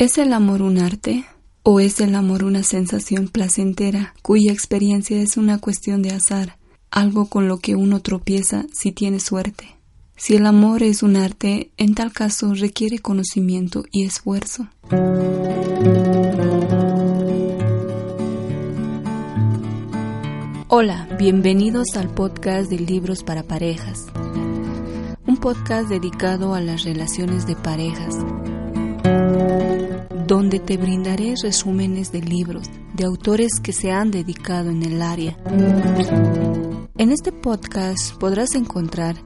¿Es el amor un arte? ¿O es el amor una sensación placentera cuya experiencia es una cuestión de azar, algo con lo que uno tropieza si tiene suerte? Si el amor es un arte, en tal caso requiere conocimiento y esfuerzo. Hola, bienvenidos al podcast de Libros para Parejas, un podcast dedicado a las relaciones de parejas donde te brindaré resúmenes de libros de autores que se han dedicado en el área. En este podcast podrás encontrar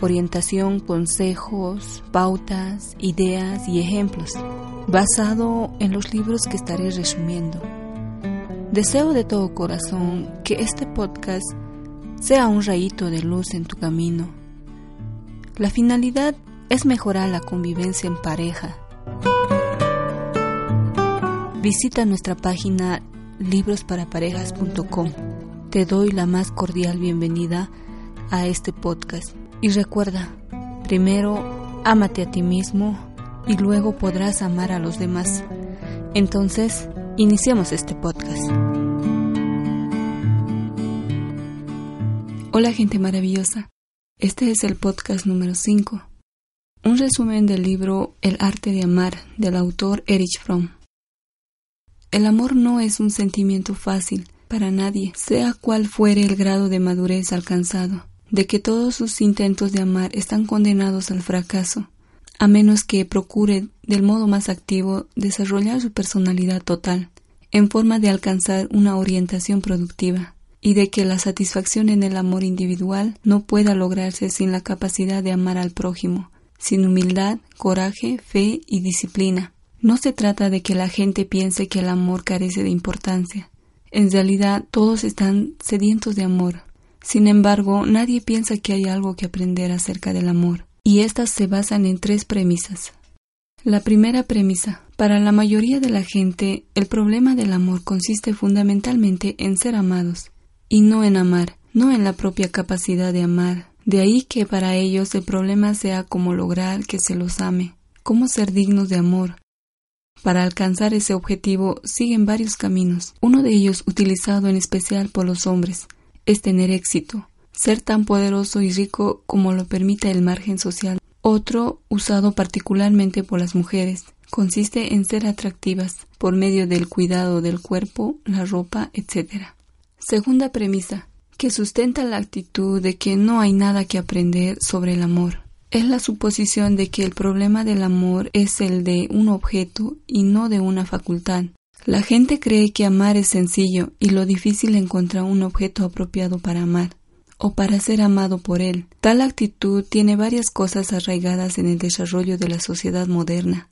orientación, consejos, pautas, ideas y ejemplos basado en los libros que estaré resumiendo. Deseo de todo corazón que este podcast sea un rayito de luz en tu camino. La finalidad es mejorar la convivencia en pareja Visita nuestra página librosparaparejas.com. Te doy la más cordial bienvenida a este podcast. Y recuerda, primero ámate a ti mismo y luego podrás amar a los demás. Entonces, iniciamos este podcast. Hola gente maravillosa. Este es el podcast número 5. Un resumen del libro El arte de amar del autor Erich Fromm. El amor no es un sentimiento fácil para nadie, sea cual fuere el grado de madurez alcanzado, de que todos sus intentos de amar están condenados al fracaso, a menos que procure del modo más activo desarrollar su personalidad total, en forma de alcanzar una orientación productiva, y de que la satisfacción en el amor individual no pueda lograrse sin la capacidad de amar al prójimo, sin humildad, coraje, fe y disciplina, no se trata de que la gente piense que el amor carece de importancia. En realidad todos están sedientos de amor. Sin embargo, nadie piensa que hay algo que aprender acerca del amor, y estas se basan en tres premisas. La primera premisa. Para la mayoría de la gente, el problema del amor consiste fundamentalmente en ser amados, y no en amar, no en la propia capacidad de amar. De ahí que para ellos el problema sea cómo lograr que se los ame, cómo ser dignos de amor, para alcanzar ese objetivo siguen varios caminos. Uno de ellos, utilizado en especial por los hombres, es tener éxito, ser tan poderoso y rico como lo permite el margen social. Otro, usado particularmente por las mujeres, consiste en ser atractivas por medio del cuidado del cuerpo, la ropa, etc. Segunda premisa, que sustenta la actitud de que no hay nada que aprender sobre el amor es la suposición de que el problema del amor es el de un objeto y no de una facultad. La gente cree que amar es sencillo y lo difícil encontrar un objeto apropiado para amar o para ser amado por él. Tal actitud tiene varias cosas arraigadas en el desarrollo de la sociedad moderna.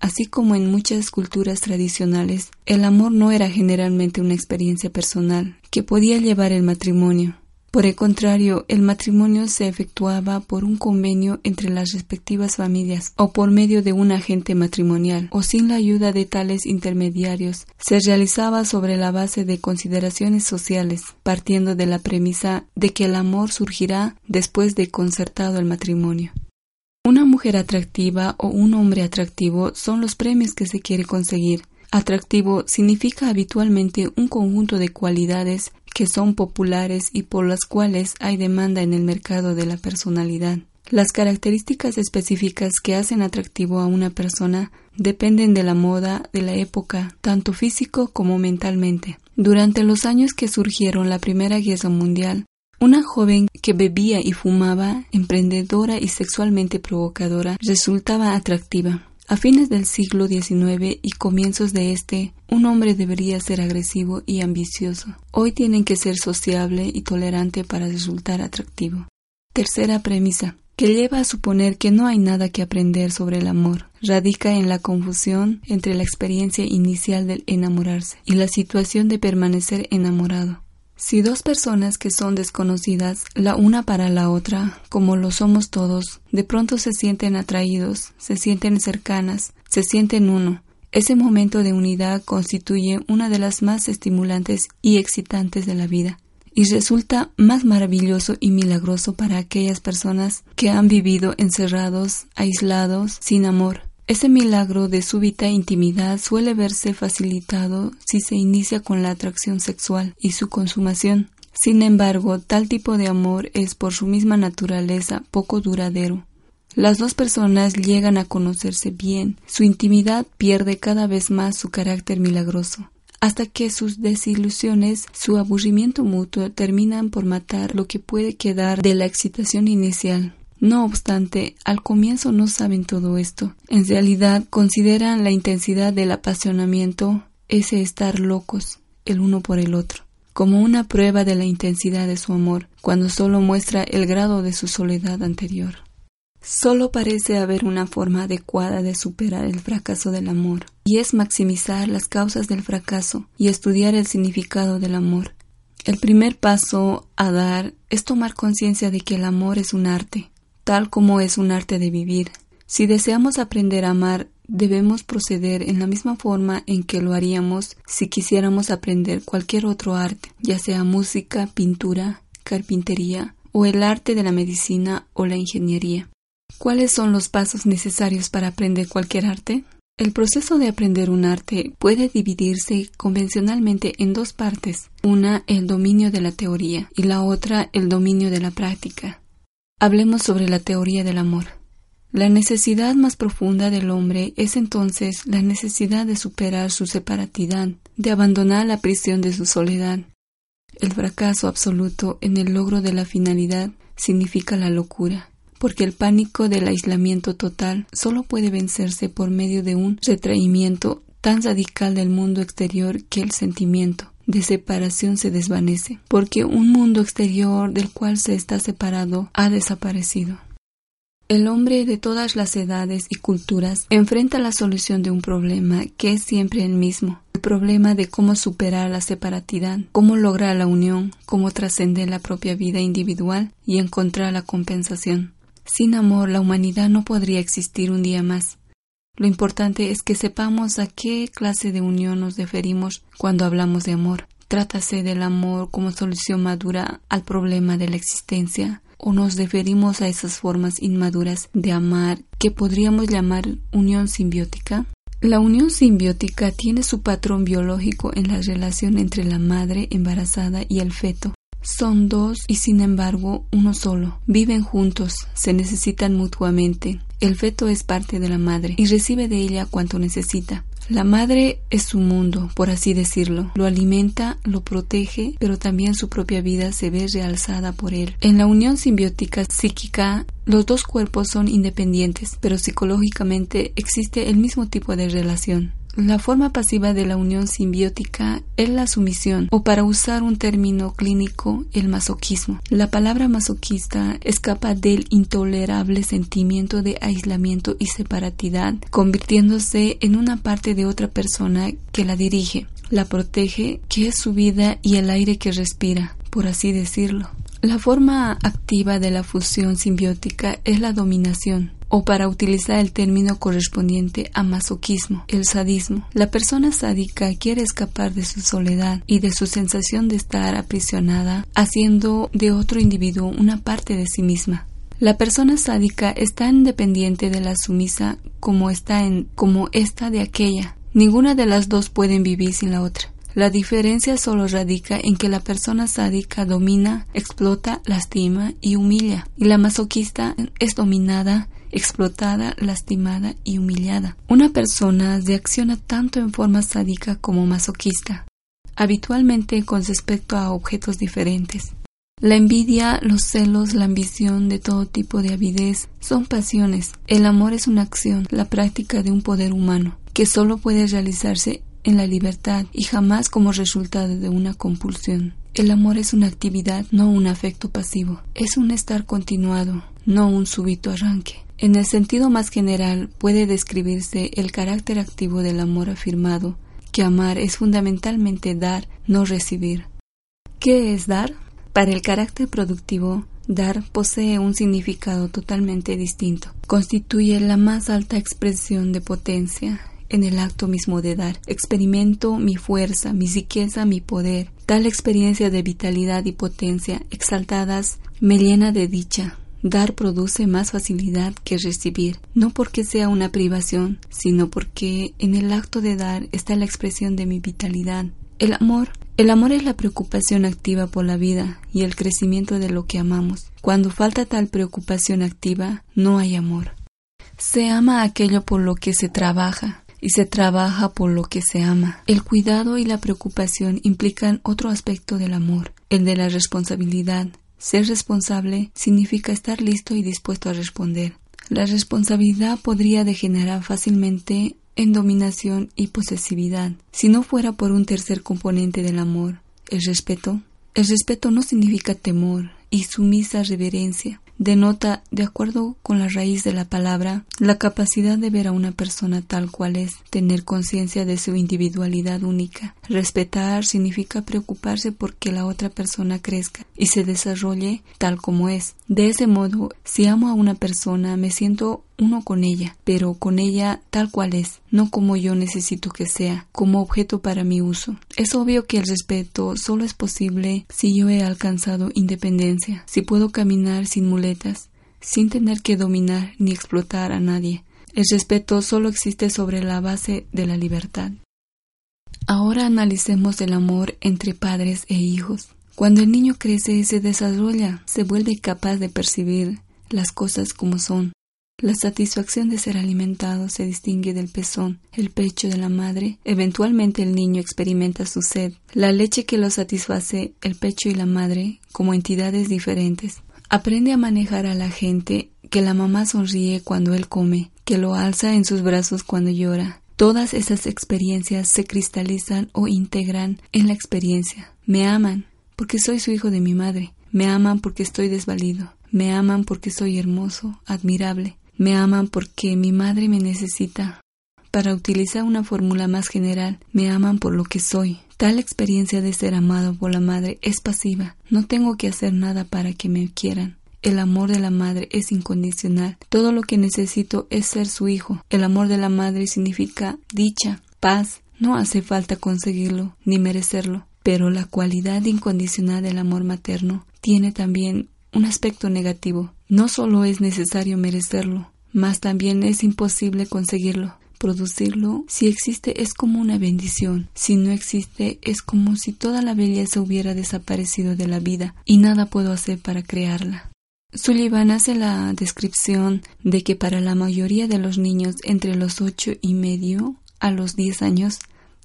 Así como en muchas culturas tradicionales, el amor no era generalmente una experiencia personal que podía llevar el matrimonio. Por el contrario, el matrimonio se efectuaba por un convenio entre las respectivas familias o por medio de un agente matrimonial o sin la ayuda de tales intermediarios. Se realizaba sobre la base de consideraciones sociales, partiendo de la premisa de que el amor surgirá después de concertado el matrimonio. Una mujer atractiva o un hombre atractivo son los premios que se quiere conseguir. Atractivo significa habitualmente un conjunto de cualidades que son populares y por las cuales hay demanda en el mercado de la personalidad. Las características específicas que hacen atractivo a una persona dependen de la moda de la época, tanto físico como mentalmente. Durante los años que surgieron la Primera Guerra Mundial, una joven que bebía y fumaba, emprendedora y sexualmente provocadora, resultaba atractiva. A fines del siglo XIX y comienzos de este, un hombre debería ser agresivo y ambicioso. Hoy tienen que ser sociable y tolerante para resultar atractivo. Tercera premisa, que lleva a suponer que no hay nada que aprender sobre el amor. Radica en la confusión entre la experiencia inicial del enamorarse y la situación de permanecer enamorado. Si dos personas que son desconocidas la una para la otra, como lo somos todos, de pronto se sienten atraídos, se sienten cercanas, se sienten uno, ese momento de unidad constituye una de las más estimulantes y excitantes de la vida, y resulta más maravilloso y milagroso para aquellas personas que han vivido encerrados, aislados, sin amor, Ese milagro de súbita intimidad suele verse facilitado si se inicia con la atracción sexual y su consumación. Sin embargo, tal tipo de amor es por su misma naturaleza poco duradero. Las dos personas llegan a conocerse bien, su intimidad pierde cada vez más su carácter milagroso, hasta que sus desilusiones, su aburrimiento mutuo terminan por matar lo que puede quedar de la excitación inicial. No obstante, al comienzo no saben todo esto. En realidad consideran la intensidad del apasionamiento, ese estar locos, el uno por el otro, como una prueba de la intensidad de su amor, cuando solo muestra el grado de su soledad anterior. Solo parece haber una forma adecuada de superar el fracaso del amor, y es maximizar las causas del fracaso y estudiar el significado del amor. El primer paso a dar es tomar conciencia de que el amor es un arte, tal como es un arte de vivir. Si deseamos aprender a amar, debemos proceder en la misma forma en que lo haríamos si quisiéramos aprender cualquier otro arte, ya sea música, pintura, carpintería o el arte de la medicina o la ingeniería. ¿Cuáles son los pasos necesarios para aprender cualquier arte? El proceso de aprender un arte puede dividirse convencionalmente en dos partes, una el dominio de la teoría y la otra el dominio de la práctica. Hablemos sobre la teoría del amor. La necesidad más profunda del hombre es entonces la necesidad de superar su separatidad, de abandonar la prisión de su soledad. El fracaso absoluto en el logro de la finalidad significa la locura, porque el pánico del aislamiento total solo puede vencerse por medio de un retraimiento tan radical del mundo exterior que el sentimiento, de separación se desvanece, porque un mundo exterior del cual se está separado ha desaparecido. El hombre de todas las edades y culturas enfrenta la solución de un problema que es siempre el mismo, el problema de cómo superar la separatidad, cómo lograr la unión, cómo trascender la propia vida individual y encontrar la compensación. Sin amor la humanidad no podría existir un día más. Lo importante es que sepamos a qué clase de unión nos referimos cuando hablamos de amor. Trátase del amor como solución madura al problema de la existencia o nos referimos a esas formas inmaduras de amar que podríamos llamar unión simbiótica. La unión simbiótica tiene su patrón biológico en la relación entre la madre embarazada y el feto. Son dos y sin embargo uno solo. Viven juntos, se necesitan mutuamente. El feto es parte de la madre y recibe de ella cuanto necesita. La madre es su mundo, por así decirlo. Lo alimenta, lo protege, pero también su propia vida se ve realzada por él. En la unión simbiótica psíquica, los dos cuerpos son independientes, pero psicológicamente existe el mismo tipo de relación. La forma pasiva de la unión simbiótica es la sumisión, o para usar un término clínico, el masoquismo. La palabra masoquista escapa del intolerable sentimiento de aislamiento y separatidad, convirtiéndose en una parte de otra persona que la dirige, la protege, que es su vida y el aire que respira, por así decirlo. La forma activa de la fusión simbiótica es la dominación, o para utilizar el término correspondiente a masoquismo, el sadismo. La persona sádica quiere escapar de su soledad y de su sensación de estar aprisionada, haciendo de otro individuo una parte de sí misma. La persona sádica es tan de la sumisa como está en como esta de aquella. Ninguna de las dos pueden vivir sin la otra. La diferencia solo radica en que la persona sádica domina, explota, lastima y humilla, y la masoquista es dominada, explotada, lastimada y humillada. Una persona reacciona tanto en forma sádica como masoquista, habitualmente con respecto a objetos diferentes. La envidia, los celos, la ambición de todo tipo de avidez son pasiones. El amor es una acción, la práctica de un poder humano, que solo puede realizarse en la libertad y jamás como resultado de una compulsión. El amor es una actividad, no un afecto pasivo. Es un estar continuado, no un súbito arranque. En el sentido más general puede describirse el carácter activo del amor afirmado, que amar es fundamentalmente dar, no recibir. ¿Qué es dar? Para el carácter productivo, dar posee un significado totalmente distinto. Constituye la más alta expresión de potencia en el acto mismo de dar. Experimento mi fuerza, mi riqueza, mi poder. Tal experiencia de vitalidad y potencia exaltadas me llena de dicha, Dar produce más facilidad que recibir, no porque sea una privación, sino porque en el acto de dar está la expresión de mi vitalidad. El amor el amor es la preocupación activa por la vida y el crecimiento de lo que amamos. Cuando falta tal preocupación activa, no hay amor. Se ama aquello por lo que se trabaja y se trabaja por lo que se ama. El cuidado y la preocupación implican otro aspecto del amor, el de la responsabilidad. Ser responsable significa estar listo y dispuesto a responder. La responsabilidad podría degenerar fácilmente en dominación y posesividad, si no fuera por un tercer componente del amor, el respeto. El respeto no significa temor y sumisa reverencia, denota, de acuerdo con la raíz de la palabra, la capacidad de ver a una persona tal cual es, tener conciencia de su individualidad única. Respetar significa preocuparse por que la otra persona crezca y se desarrolle tal como es. De ese modo, si amo a una persona, me siento uno con ella, pero con ella tal cual es, no como yo necesito que sea, como objeto para mi uso. Es obvio que el respeto solo es posible si yo he alcanzado independencia, si puedo caminar sin muletas, sin tener que dominar ni explotar a nadie. El respeto solo existe sobre la base de la libertad. Ahora analicemos el amor entre padres e hijos. Cuando el niño crece y se desarrolla, se vuelve capaz de percibir las cosas como son, la satisfacción de ser alimentado se distingue del pezón, el pecho de la madre. Eventualmente el niño experimenta su sed. La leche que lo satisface, el pecho y la madre, como entidades diferentes. Aprende a manejar a la gente, que la mamá sonríe cuando él come, que lo alza en sus brazos cuando llora. Todas esas experiencias se cristalizan o integran en la experiencia. Me aman, porque soy su hijo de mi madre. Me aman porque estoy desvalido. Me aman porque soy hermoso, admirable. Me aman porque mi madre me necesita. Para utilizar una fórmula más general, me aman por lo que soy. Tal experiencia de ser amado por la madre es pasiva. No tengo que hacer nada para que me quieran. El amor de la madre es incondicional. Todo lo que necesito es ser su hijo. El amor de la madre significa dicha, paz. No hace falta conseguirlo ni merecerlo. Pero la cualidad incondicional del amor materno tiene también un aspecto negativo. No solo es necesario merecerlo, mas también es imposible conseguirlo. Producirlo, si existe, es como una bendición. Si no existe, es como si toda la belleza hubiera desaparecido de la vida y nada puedo hacer para crearla. Sullivan hace la descripción de que para la mayoría de los niños entre los ocho y medio a los diez años,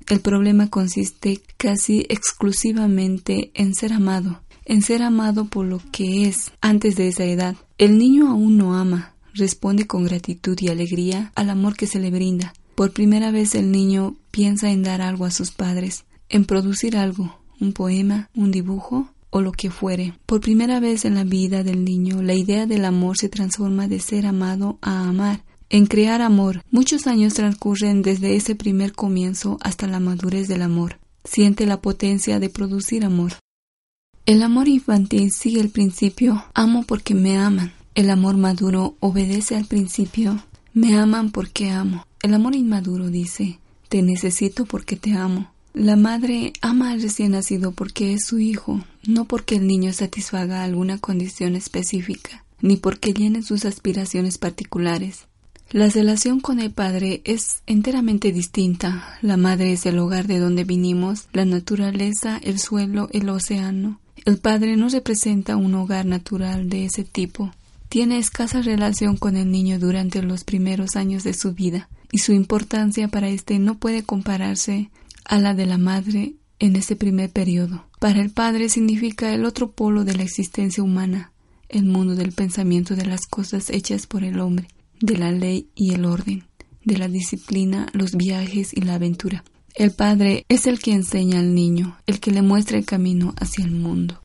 el problema consiste casi exclusivamente en ser amado, en ser amado por lo que es antes de esa edad. El niño aún no ama, responde con gratitud y alegría al amor que se le brinda. Por primera vez el niño piensa en dar algo a sus padres, en producir algo, un poema, un dibujo o lo que fuere. Por primera vez en la vida del niño, la idea del amor se transforma de ser amado a amar, en crear amor. Muchos años transcurren desde ese primer comienzo hasta la madurez del amor. Siente la potencia de producir amor. El amor infantil sigue el principio amo porque me aman. El amor maduro obedece al principio me aman porque amo. El amor inmaduro dice te necesito porque te amo. La madre ama al recién nacido porque es su hijo, no porque el niño satisfaga alguna condición específica, ni porque llene sus aspiraciones particulares. La relación con el padre es enteramente distinta. La madre es el hogar de donde vinimos, la naturaleza, el suelo, el océano. El padre no representa un hogar natural de ese tipo. Tiene escasa relación con el niño durante los primeros años de su vida, y su importancia para éste no puede compararse a la de la madre en ese primer periodo. Para el padre significa el otro polo de la existencia humana, el mundo del pensamiento de las cosas hechas por el hombre, de la ley y el orden, de la disciplina, los viajes y la aventura. El padre es el que enseña al niño, el que le muestra el camino hacia el mundo.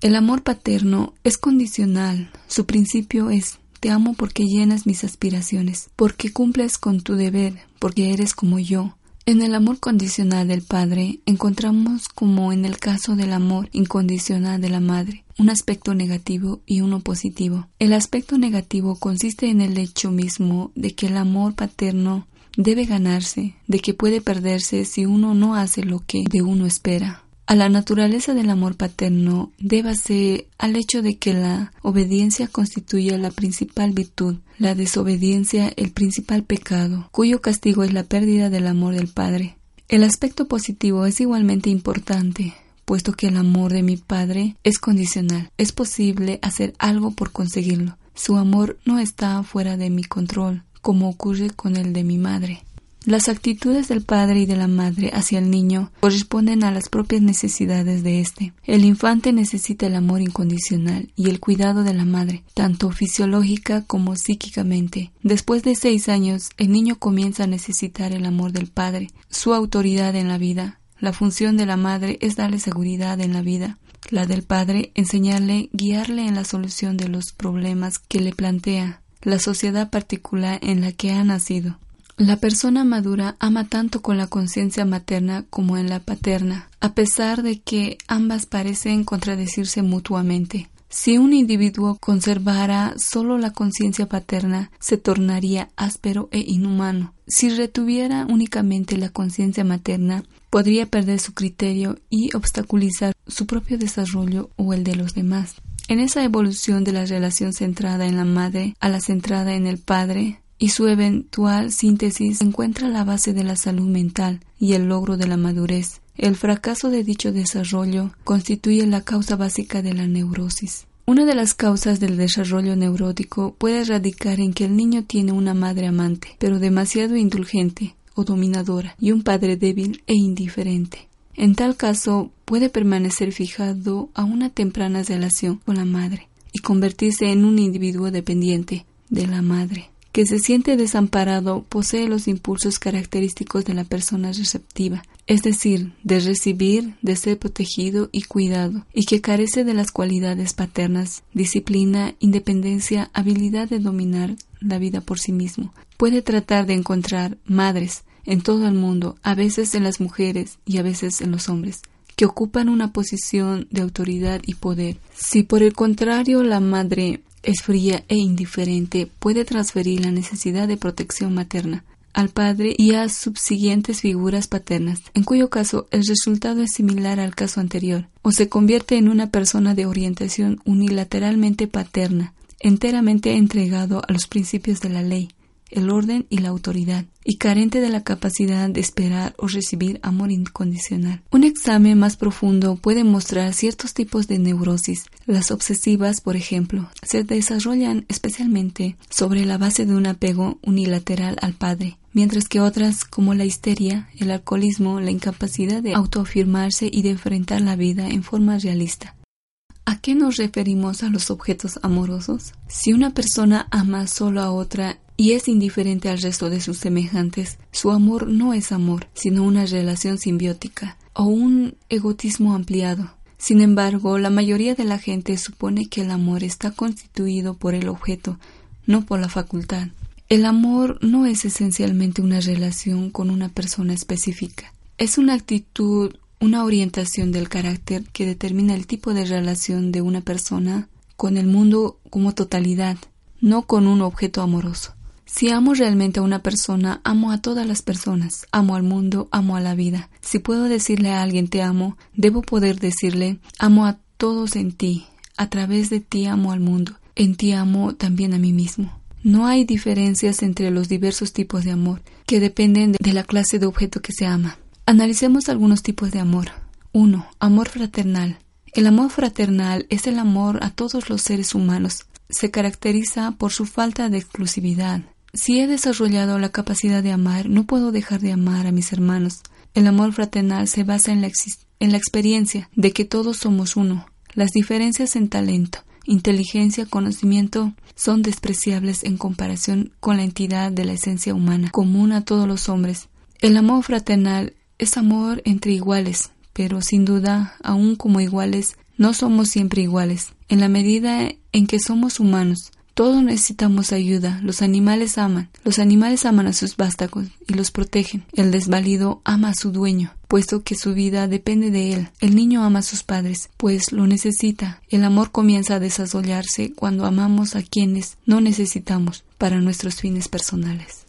El amor paterno es condicional. Su principio es te amo porque llenas mis aspiraciones, porque cumples con tu deber, porque eres como yo. En el amor condicional del padre encontramos, como en el caso del amor incondicional de la madre, un aspecto negativo y uno positivo. El aspecto negativo consiste en el hecho mismo de que el amor paterno debe ganarse, de que puede perderse si uno no hace lo que de uno espera. A la naturaleza del amor paterno débase al hecho de que la obediencia constituye la principal virtud, la desobediencia el principal pecado, cuyo castigo es la pérdida del amor del Padre. El aspecto positivo es igualmente importante, puesto que el amor de mi Padre es condicional. Es posible hacer algo por conseguirlo. Su amor no está fuera de mi control, como ocurre con el de mi madre. Las actitudes del padre y de la madre hacia el niño corresponden a las propias necesidades de éste. El infante necesita el amor incondicional y el cuidado de la madre, tanto fisiológica como psíquicamente. Después de seis años, el niño comienza a necesitar el amor del padre, su autoridad en la vida. La función de la madre es darle seguridad en la vida, la del padre enseñarle, guiarle en la solución de los problemas que le plantea la sociedad particular en la que ha nacido. La persona madura ama tanto con la conciencia materna como en la paterna, a pesar de que ambas parecen contradecirse mutuamente. Si un individuo conservara solo la conciencia paterna, se tornaría áspero e inhumano. Si retuviera únicamente la conciencia materna, podría perder su criterio y obstaculizar su propio desarrollo o el de los demás. En esa evolución de la relación centrada en la madre a la centrada en el padre, y su eventual síntesis encuentra la base de la salud mental y el logro de la madurez. El fracaso de dicho desarrollo constituye la causa básica de la neurosis. Una de las causas del desarrollo neurótico puede radicar en que el niño tiene una madre amante, pero demasiado indulgente o dominadora, y un padre débil e indiferente. En tal caso, puede permanecer fijado a una temprana relación con la madre y convertirse en un individuo dependiente de la madre que se siente desamparado posee los impulsos característicos de la persona receptiva, es decir, de recibir, de ser protegido y cuidado, y que carece de las cualidades paternas, disciplina, independencia, habilidad de dominar la vida por sí mismo. Puede tratar de encontrar madres en todo el mundo, a veces en las mujeres y a veces en los hombres que ocupan una posición de autoridad y poder. Si por el contrario la madre es fría e indiferente, puede transferir la necesidad de protección materna al padre y a subsiguientes figuras paternas, en cuyo caso el resultado es similar al caso anterior, o se convierte en una persona de orientación unilateralmente paterna, enteramente entregado a los principios de la ley, el orden y la autoridad, y carente de la capacidad de esperar o recibir amor incondicional. Un examen más profundo puede mostrar ciertos tipos de neurosis. Las obsesivas, por ejemplo, se desarrollan especialmente sobre la base de un apego unilateral al padre, mientras que otras, como la histeria, el alcoholismo, la incapacidad de autoafirmarse y de enfrentar la vida en forma realista. ¿A qué nos referimos a los objetos amorosos? Si una persona ama solo a otra y es indiferente al resto de sus semejantes, su amor no es amor, sino una relación simbiótica o un egotismo ampliado. Sin embargo, la mayoría de la gente supone que el amor está constituido por el objeto, no por la facultad. El amor no es esencialmente una relación con una persona específica. Es una actitud, una orientación del carácter que determina el tipo de relación de una persona con el mundo como totalidad, no con un objeto amoroso. Si amo realmente a una persona, amo a todas las personas, amo al mundo, amo a la vida. Si puedo decirle a alguien te amo, debo poder decirle amo a todos en ti, a través de ti amo al mundo, en ti amo también a mí mismo. No hay diferencias entre los diversos tipos de amor, que dependen de la clase de objeto que se ama. Analicemos algunos tipos de amor. 1. Amor fraternal. El amor fraternal es el amor a todos los seres humanos. Se caracteriza por su falta de exclusividad, si he desarrollado la capacidad de amar, no puedo dejar de amar a mis hermanos. El amor fraternal se basa en la, en la experiencia de que todos somos uno. Las diferencias en talento, inteligencia, conocimiento son despreciables en comparación con la entidad de la esencia humana, común a todos los hombres. El amor fraternal es amor entre iguales, pero sin duda, aun como iguales, no somos siempre iguales. En la medida en que somos humanos, todos necesitamos ayuda. Los animales aman. Los animales aman a sus vástagos y los protegen. El desvalido ama a su dueño, puesto que su vida depende de él. El niño ama a sus padres, pues lo necesita. El amor comienza a desarrollarse cuando amamos a quienes no necesitamos para nuestros fines personales.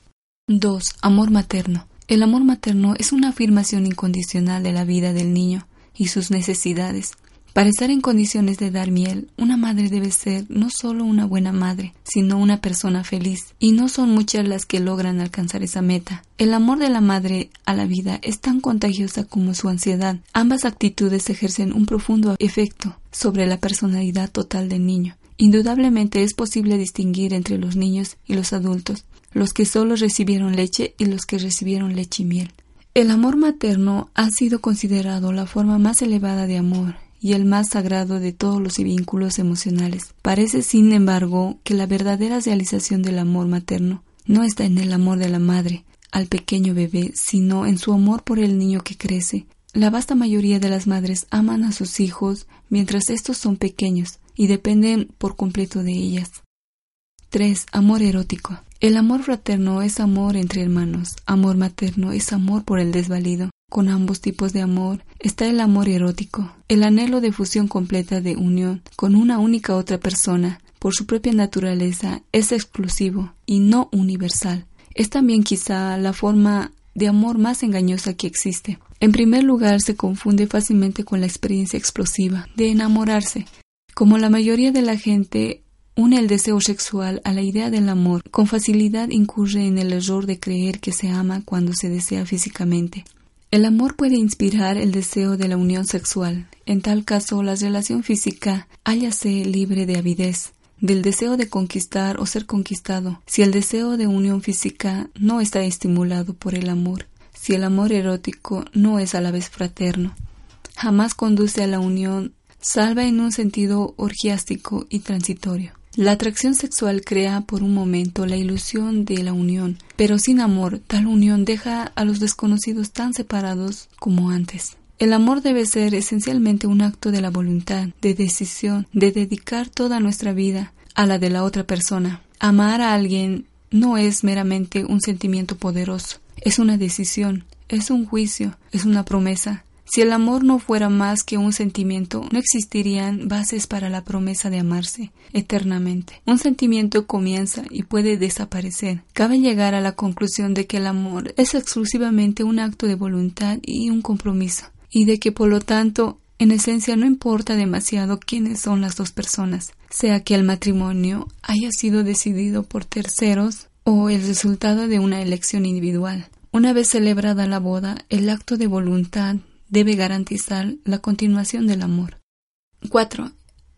2. Amor materno. El amor materno es una afirmación incondicional de la vida del niño y sus necesidades. Para estar en condiciones de dar miel, una madre debe ser no solo una buena madre, sino una persona feliz, y no son muchas las que logran alcanzar esa meta. El amor de la madre a la vida es tan contagiosa como su ansiedad. Ambas actitudes ejercen un profundo efecto sobre la personalidad total del niño. Indudablemente es posible distinguir entre los niños y los adultos, los que solo recibieron leche y los que recibieron leche y miel. El amor materno ha sido considerado la forma más elevada de amor y el más sagrado de todos los vínculos emocionales. Parece, sin embargo, que la verdadera realización del amor materno no está en el amor de la madre al pequeño bebé, sino en su amor por el niño que crece. La vasta mayoría de las madres aman a sus hijos mientras estos son pequeños y dependen por completo de ellas. 3. Amor erótico. El amor fraterno es amor entre hermanos, amor materno es amor por el desvalido. Con ambos tipos de amor está el amor erótico, el anhelo de fusión completa de unión con una única otra persona, por su propia naturaleza, es exclusivo y no universal. Es también quizá la forma de amor más engañosa que existe. En primer lugar, se confunde fácilmente con la experiencia explosiva de enamorarse. Como la mayoría de la gente une el deseo sexual a la idea del amor, con facilidad incurre en el error de creer que se ama cuando se desea físicamente. El amor puede inspirar el deseo de la unión sexual. En tal caso, la relación física hállase libre de avidez, del deseo de conquistar o ser conquistado, si el deseo de unión física no está estimulado por el amor, si el amor erótico no es a la vez fraterno. Jamás conduce a la unión, salva en un sentido orgiástico y transitorio. La atracción sexual crea por un momento la ilusión de la unión, pero sin amor tal unión deja a los desconocidos tan separados como antes. El amor debe ser esencialmente un acto de la voluntad, de decisión, de dedicar toda nuestra vida a la de la otra persona. Amar a alguien no es meramente un sentimiento poderoso, es una decisión, es un juicio, es una promesa, si el amor no fuera más que un sentimiento, no existirían bases para la promesa de amarse eternamente. Un sentimiento comienza y puede desaparecer. Cabe llegar a la conclusión de que el amor es exclusivamente un acto de voluntad y un compromiso, y de que por lo tanto en esencia no importa demasiado quiénes son las dos personas, sea que el matrimonio haya sido decidido por terceros o el resultado de una elección individual. Una vez celebrada la boda, el acto de voluntad debe garantizar la continuación del amor. 4.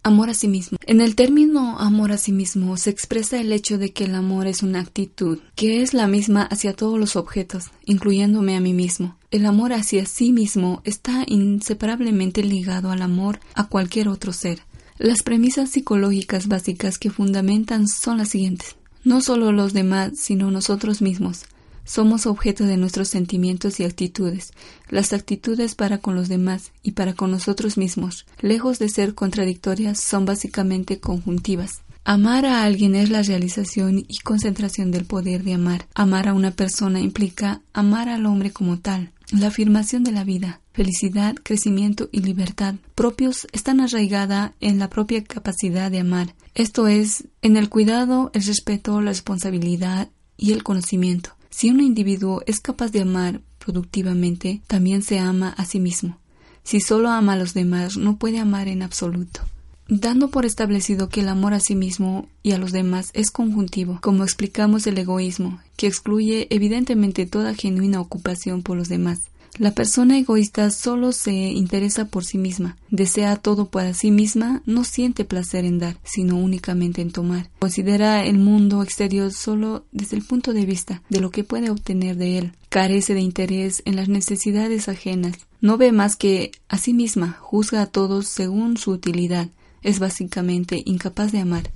Amor a sí mismo. En el término amor a sí mismo se expresa el hecho de que el amor es una actitud, que es la misma hacia todos los objetos, incluyéndome a mí mismo. El amor hacia sí mismo está inseparablemente ligado al amor a cualquier otro ser. Las premisas psicológicas básicas que fundamentan son las siguientes. No solo los demás, sino nosotros mismos. Somos objeto de nuestros sentimientos y actitudes. Las actitudes para con los demás y para con nosotros mismos, lejos de ser contradictorias, son básicamente conjuntivas. Amar a alguien es la realización y concentración del poder de amar. Amar a una persona implica amar al hombre como tal. La afirmación de la vida, felicidad, crecimiento y libertad propios están arraigada en la propia capacidad de amar. Esto es, en el cuidado, el respeto, la responsabilidad y el conocimiento. Si un individuo es capaz de amar productivamente, también se ama a sí mismo. Si solo ama a los demás, no puede amar en absoluto. Dando por establecido que el amor a sí mismo y a los demás es conjuntivo, como explicamos el egoísmo, que excluye evidentemente toda genuina ocupación por los demás, la persona egoísta solo se interesa por sí misma, desea todo para sí misma, no siente placer en dar, sino únicamente en tomar. Considera el mundo exterior solo desde el punto de vista de lo que puede obtener de él. Carece de interés en las necesidades ajenas. No ve más que a sí misma, juzga a todos según su utilidad. Es básicamente incapaz de amar.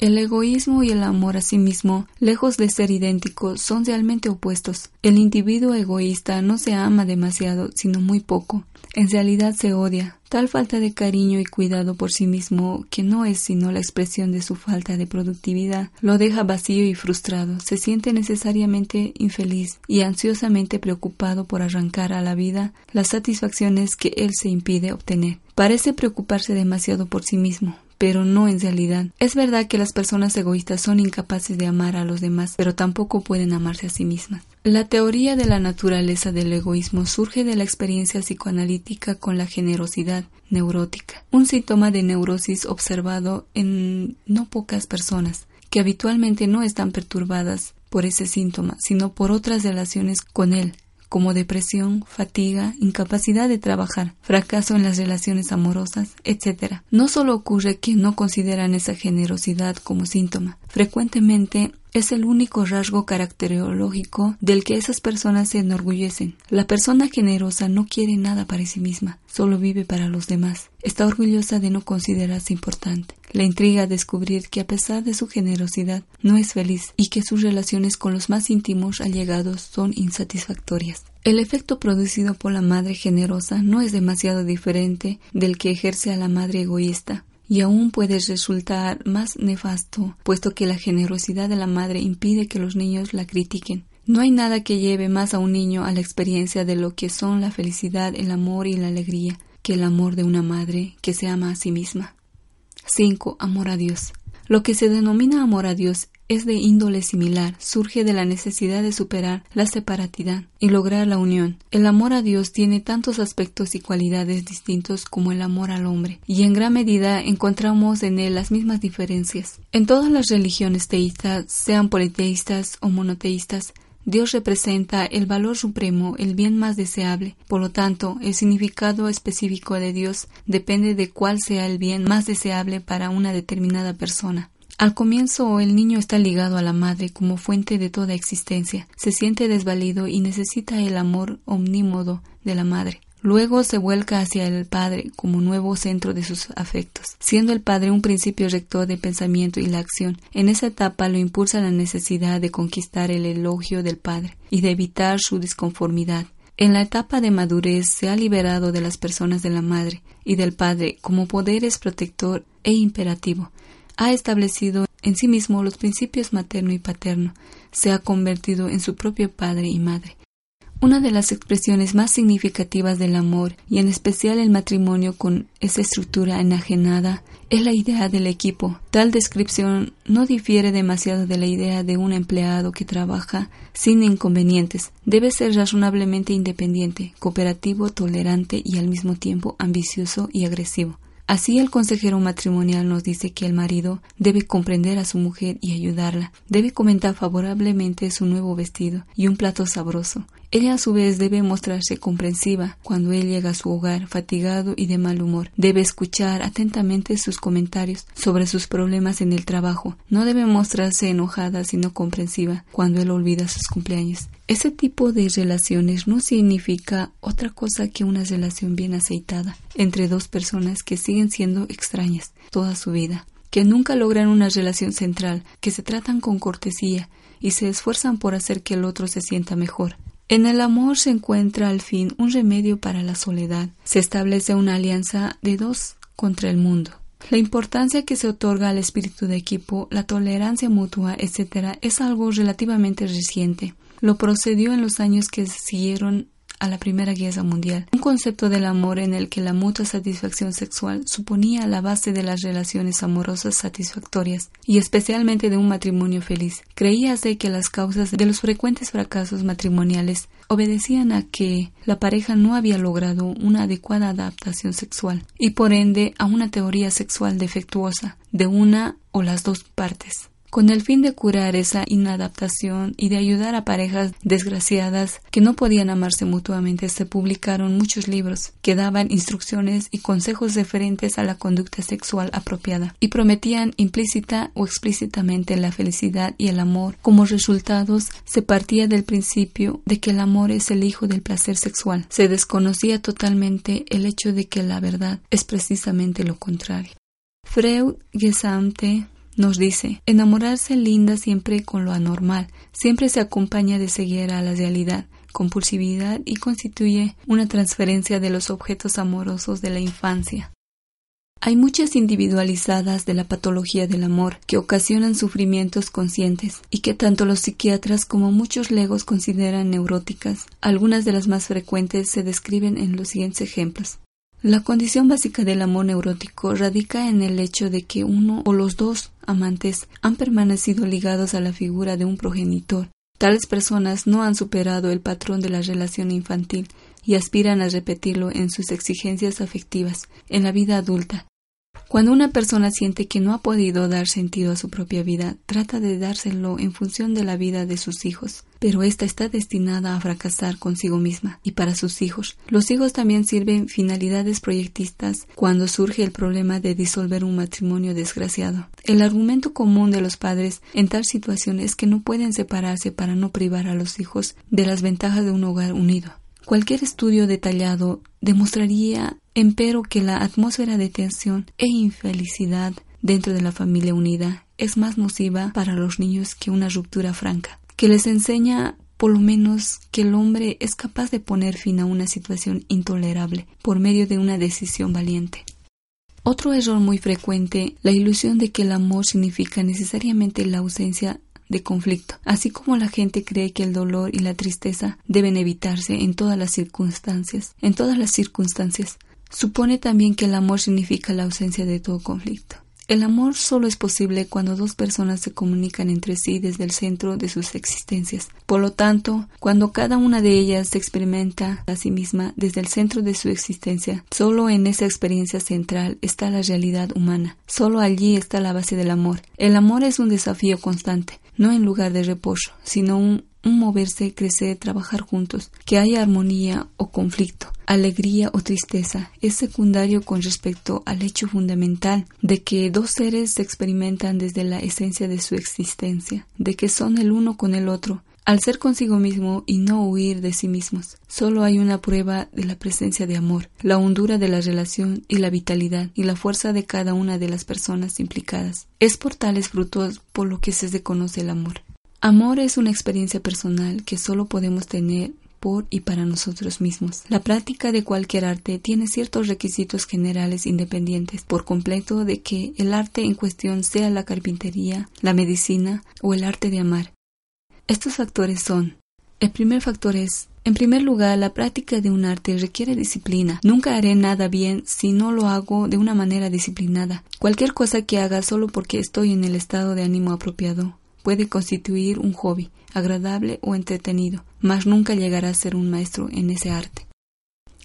El egoísmo y el amor a sí mismo, lejos de ser idénticos, son realmente opuestos. El individuo egoísta no se ama demasiado, sino muy poco. En realidad se odia. Tal falta de cariño y cuidado por sí mismo, que no es sino la expresión de su falta de productividad, lo deja vacío y frustrado, se siente necesariamente infeliz y ansiosamente preocupado por arrancar a la vida las satisfacciones que él se impide obtener. Parece preocuparse demasiado por sí mismo, pero no en realidad. Es verdad que las personas egoístas son incapaces de amar a los demás, pero tampoco pueden amarse a sí mismas. La teoría de la naturaleza del egoísmo surge de la experiencia psicoanalítica con la generosidad neurótica, un síntoma de neurosis observado en no pocas personas, que habitualmente no están perturbadas por ese síntoma, sino por otras relaciones con él, como depresión, fatiga, incapacidad de trabajar, fracaso en las relaciones amorosas, etc. No solo ocurre que no consideran esa generosidad como síntoma, frecuentemente es el único rasgo caracterológico del que esas personas se enorgullecen. La persona generosa no quiere nada para sí misma, solo vive para los demás. Está orgullosa de no considerarse importante. La intriga descubrir que a pesar de su generosidad no es feliz y que sus relaciones con los más íntimos allegados son insatisfactorias. El efecto producido por la madre generosa no es demasiado diferente del que ejerce a la madre egoísta y aún puede resultar más nefasto, puesto que la generosidad de la madre impide que los niños la critiquen. No hay nada que lleve más a un niño a la experiencia de lo que son la felicidad, el amor y la alegría que el amor de una madre que se ama a sí misma. 5. Amor a Dios. Lo que se denomina amor a Dios es de índole similar, surge de la necesidad de superar la separatidad y lograr la unión. El amor a Dios tiene tantos aspectos y cualidades distintos como el amor al hombre, y en gran medida encontramos en él las mismas diferencias. En todas las religiones teístas, sean politeístas o monoteístas, Dios representa el valor supremo, el bien más deseable. Por lo tanto, el significado específico de Dios depende de cuál sea el bien más deseable para una determinada persona. Al comienzo el niño está ligado a la madre como fuente de toda existencia, se siente desvalido y necesita el amor omnímodo de la madre. Luego se vuelca hacia el Padre como nuevo centro de sus afectos, siendo el Padre un principio rector de pensamiento y la acción. En esa etapa lo impulsa la necesidad de conquistar el elogio del Padre y de evitar su disconformidad. En la etapa de madurez se ha liberado de las personas de la madre y del padre como poderes protector e imperativo, ha establecido en sí mismo los principios materno y paterno, se ha convertido en su propio padre y madre. Una de las expresiones más significativas del amor, y en especial el matrimonio con esa estructura enajenada, es la idea del equipo. Tal descripción no difiere demasiado de la idea de un empleado que trabaja sin inconvenientes. Debe ser razonablemente independiente, cooperativo, tolerante y al mismo tiempo ambicioso y agresivo. Así el consejero matrimonial nos dice que el marido debe comprender a su mujer y ayudarla, debe comentar favorablemente su nuevo vestido y un plato sabroso. Ella a su vez debe mostrarse comprensiva cuando él llega a su hogar fatigado y de mal humor. Debe escuchar atentamente sus comentarios sobre sus problemas en el trabajo. No debe mostrarse enojada sino comprensiva cuando él olvida sus cumpleaños. Ese tipo de relaciones no significa otra cosa que una relación bien aceitada entre dos personas que siguen siendo extrañas toda su vida, que nunca logran una relación central, que se tratan con cortesía y se esfuerzan por hacer que el otro se sienta mejor. En el amor se encuentra al fin un remedio para la soledad. Se establece una alianza de dos contra el mundo. La importancia que se otorga al espíritu de equipo, la tolerancia mutua, etc., es algo relativamente reciente lo procedió en los años que siguieron a la Primera Guerra Mundial, un concepto del amor en el que la mutua satisfacción sexual suponía la base de las relaciones amorosas satisfactorias y especialmente de un matrimonio feliz. Creíase que las causas de los frecuentes fracasos matrimoniales obedecían a que la pareja no había logrado una adecuada adaptación sexual y por ende a una teoría sexual defectuosa de una o las dos partes. Con el fin de curar esa inadaptación y de ayudar a parejas desgraciadas que no podían amarse mutuamente, se publicaron muchos libros que daban instrucciones y consejos referentes a la conducta sexual apropiada y prometían implícita o explícitamente la felicidad y el amor. Como resultados, se partía del principio de que el amor es el hijo del placer sexual. Se desconocía totalmente el hecho de que la verdad es precisamente lo contrario. Freud Gesamte nos dice, enamorarse linda siempre con lo anormal, siempre se acompaña de ceguera a la realidad, compulsividad y constituye una transferencia de los objetos amorosos de la infancia. Hay muchas individualizadas de la patología del amor que ocasionan sufrimientos conscientes y que tanto los psiquiatras como muchos legos consideran neuróticas. Algunas de las más frecuentes se describen en los siguientes ejemplos. La condición básica del amor neurótico radica en el hecho de que uno o los dos amantes han permanecido ligados a la figura de un progenitor, Tales personas no han superado el patrón de la relación infantil y aspiran a repetirlo en sus exigencias afectivas en la vida adulta. Cuando una persona siente que no ha podido dar sentido a su propia vida, trata de dárselo en función de la vida de sus hijos, pero ésta está destinada a fracasar consigo misma y para sus hijos. Los hijos también sirven finalidades proyectistas cuando surge el problema de disolver un matrimonio desgraciado. El argumento común de los padres en tal situación es que no pueden separarse para no privar a los hijos de las ventajas de un hogar unido. Cualquier estudio detallado demostraría, empero, que la atmósfera de tensión e infelicidad dentro de la familia unida es más nociva para los niños que una ruptura franca, que les enseña por lo menos que el hombre es capaz de poner fin a una situación intolerable por medio de una decisión valiente. Otro error muy frecuente, la ilusión de que el amor significa necesariamente la ausencia de conflicto, así como la gente cree que el dolor y la tristeza deben evitarse en todas las circunstancias, en todas las circunstancias. Supone también que el amor significa la ausencia de todo conflicto. El amor solo es posible cuando dos personas se comunican entre sí desde el centro de sus existencias. Por lo tanto, cuando cada una de ellas se experimenta a sí misma desde el centro de su existencia, solo en esa experiencia central está la realidad humana. Solo allí está la base del amor. El amor es un desafío constante no en lugar de reposo, sino un, moverse, crecer, trabajar juntos, que haya armonía o conflicto, alegría o tristeza, es secundario con respecto al hecho fundamental de que dos seres se experimentan desde la esencia de su existencia, de que son el uno con el otro, al ser consigo mismo y no huir de sí mismos, solo hay una prueba de la presencia de amor, la hondura de la relación y la vitalidad y la fuerza de cada una de las personas implicadas. Es por tales frutos por lo que se desconoce el amor. Amor es una experiencia personal que solo podemos tener por y para nosotros mismos. La práctica de cualquier arte tiene ciertos requisitos generales independientes por completo de que el arte en cuestión sea la carpintería, la medicina o el arte de amar. Estos factores son el primer factor es, en primer lugar, la práctica de un arte requiere disciplina. Nunca haré nada bien si no lo hago de una manera disciplinada. Cualquier cosa que haga solo porque estoy en el estado de ánimo apropiado puede constituir un hobby, agradable o entretenido, mas nunca llegará a ser un maestro en ese arte.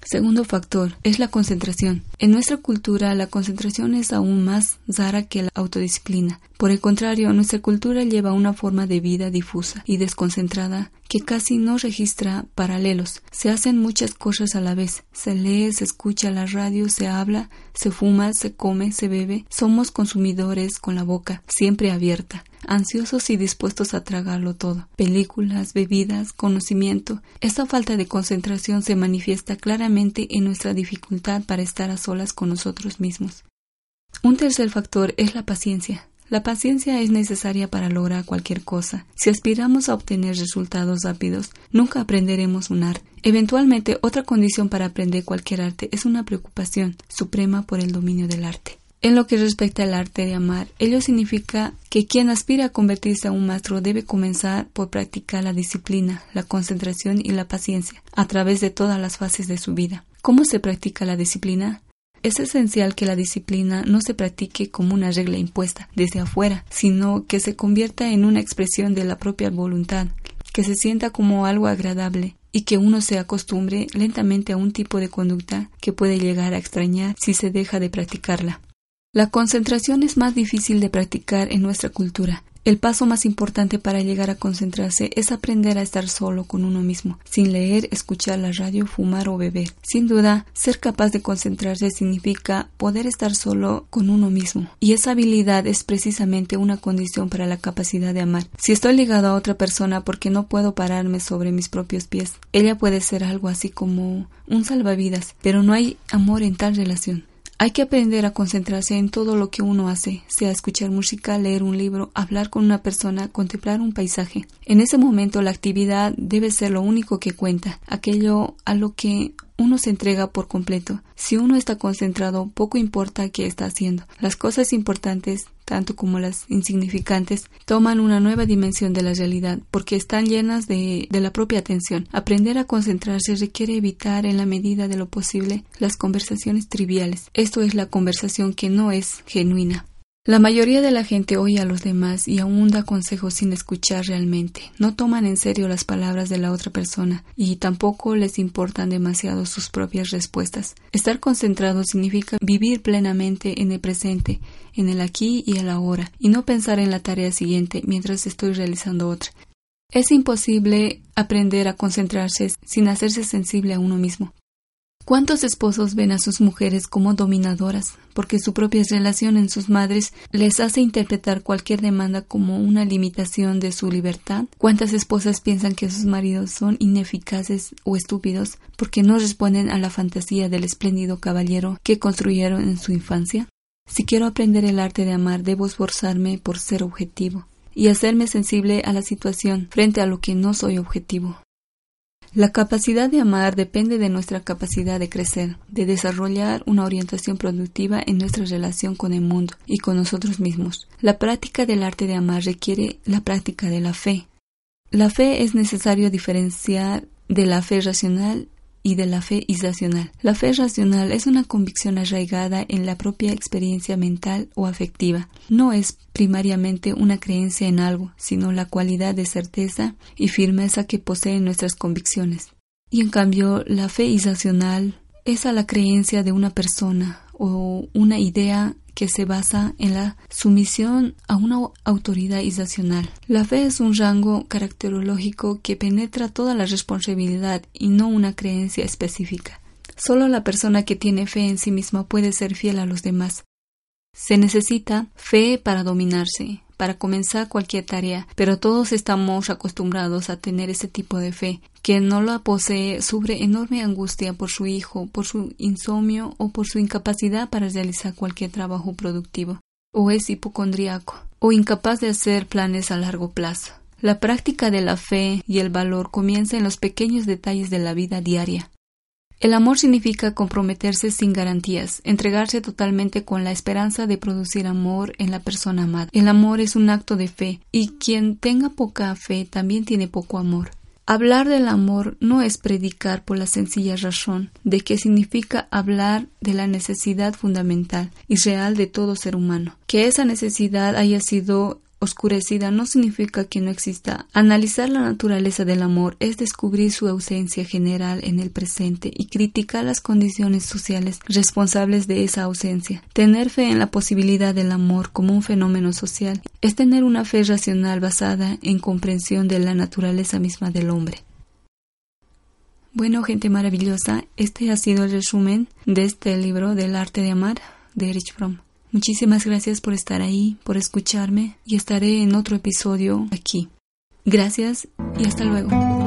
Segundo factor es la concentración. En nuestra cultura la concentración es aún más rara que la autodisciplina. Por el contrario, nuestra cultura lleva una forma de vida difusa y desconcentrada que casi no registra paralelos. Se hacen muchas cosas a la vez. Se lee, se escucha la radio, se habla, se fuma, se come, se bebe. Somos consumidores con la boca siempre abierta ansiosos y dispuestos a tragarlo todo. Películas, bebidas, conocimiento. Esta falta de concentración se manifiesta claramente en nuestra dificultad para estar a solas con nosotros mismos. Un tercer factor es la paciencia. La paciencia es necesaria para lograr cualquier cosa. Si aspiramos a obtener resultados rápidos, nunca aprenderemos un arte. Eventualmente, otra condición para aprender cualquier arte es una preocupación suprema por el dominio del arte. En lo que respecta al arte de amar, ello significa que quien aspira a convertirse a un maestro debe comenzar por practicar la disciplina, la concentración y la paciencia a través de todas las fases de su vida. ¿Cómo se practica la disciplina? Es esencial que la disciplina no se practique como una regla impuesta desde afuera, sino que se convierta en una expresión de la propia voluntad, que se sienta como algo agradable y que uno se acostumbre lentamente a un tipo de conducta que puede llegar a extrañar si se deja de practicarla. La concentración es más difícil de practicar en nuestra cultura. El paso más importante para llegar a concentrarse es aprender a estar solo con uno mismo, sin leer, escuchar la radio, fumar o beber. Sin duda, ser capaz de concentrarse significa poder estar solo con uno mismo, y esa habilidad es precisamente una condición para la capacidad de amar. Si estoy ligado a otra persona porque no puedo pararme sobre mis propios pies, ella puede ser algo así como un salvavidas, pero no hay amor en tal relación. Hay que aprender a concentrarse en todo lo que uno hace, sea escuchar música, leer un libro, hablar con una persona, contemplar un paisaje. En ese momento la actividad debe ser lo único que cuenta, aquello a lo que uno se entrega por completo. Si uno está concentrado, poco importa qué está haciendo. Las cosas importantes, tanto como las insignificantes, toman una nueva dimensión de la realidad porque están llenas de, la propia atención. Aprender a concentrarse requiere evitar en la medida de lo posible las conversaciones triviales. Esto es la conversación que no es genuina. La mayoría de la gente oye a los demás y aún da consejos sin escuchar realmente. No toman en serio las palabras de la otra persona y tampoco les importan demasiado sus propias respuestas. Estar concentrado significa vivir plenamente en el presente, en el aquí y el ahora, y no pensar en la tarea siguiente mientras estoy realizando otra. Es imposible aprender a concentrarse sin hacerse sensible a uno mismo. ¿Cuántos esposos ven a sus mujeres como dominadoras porque su propia relación en sus madres les hace interpretar cualquier demanda como una limitación de su libertad? ¿Cuántas esposas piensan que sus maridos son ineficaces o estúpidos porque no responden a la fantasía del espléndido caballero que construyeron en su infancia? Si quiero aprender el arte de amar, debo esforzarme por ser objetivo y hacerme sensible a la situación frente a lo que no soy objetivo. La capacidad de amar depende de nuestra capacidad de crecer, de desarrollar una orientación productiva en nuestra relación con el mundo y con nosotros mismos. La práctica del arte de amar requiere la práctica de la fe. La fe es necesario diferenciar de la fe racional y de la fe irracional. La fe racional es una convicción arraigada en la propia experiencia mental o afectiva. No es primariamente una creencia en algo, sino la cualidad de certeza y firmeza que poseen nuestras convicciones. Y en cambio, la fe irracional es a la creencia de una persona o una idea que se basa en la sumisión a una autoridad irracional. La fe es un rango caracterológico que penetra toda la responsabilidad y no una creencia específica. Solo la persona que tiene fe en sí misma puede ser fiel a los demás. Se necesita fe para dominarse, para comenzar cualquier tarea, pero todos estamos acostumbrados a tener ese tipo de fe. Quien no la posee sufre enorme angustia por su hijo, por su insomnio o por su incapacidad para realizar cualquier trabajo productivo, o es hipocondriaco, o incapaz de hacer planes a largo plazo. La práctica de la fe y el valor comienza en los pequeños detalles de la vida diaria. El amor significa comprometerse sin garantías, entregarse totalmente con la esperanza de producir amor en la persona amada. El amor es un acto de fe, y quien tenga poca fe también tiene poco amor. Hablar del amor no es predicar por la sencilla razón de que significa hablar de la necesidad fundamental y real de todo ser humano. Que esa necesidad haya sido oscurecida no significa que no exista. Analizar la naturaleza del amor es descubrir su ausencia general en el presente y criticar las condiciones sociales responsables de esa ausencia. Tener fe en la posibilidad del amor como un fenómeno social es tener una fe racional basada en comprensión de la naturaleza misma del hombre. Bueno, gente maravillosa, este ha sido el resumen de este libro del arte de amar de Erich Fromm. Muchísimas gracias por estar ahí, por escucharme y estaré en otro episodio aquí. Gracias y hasta luego.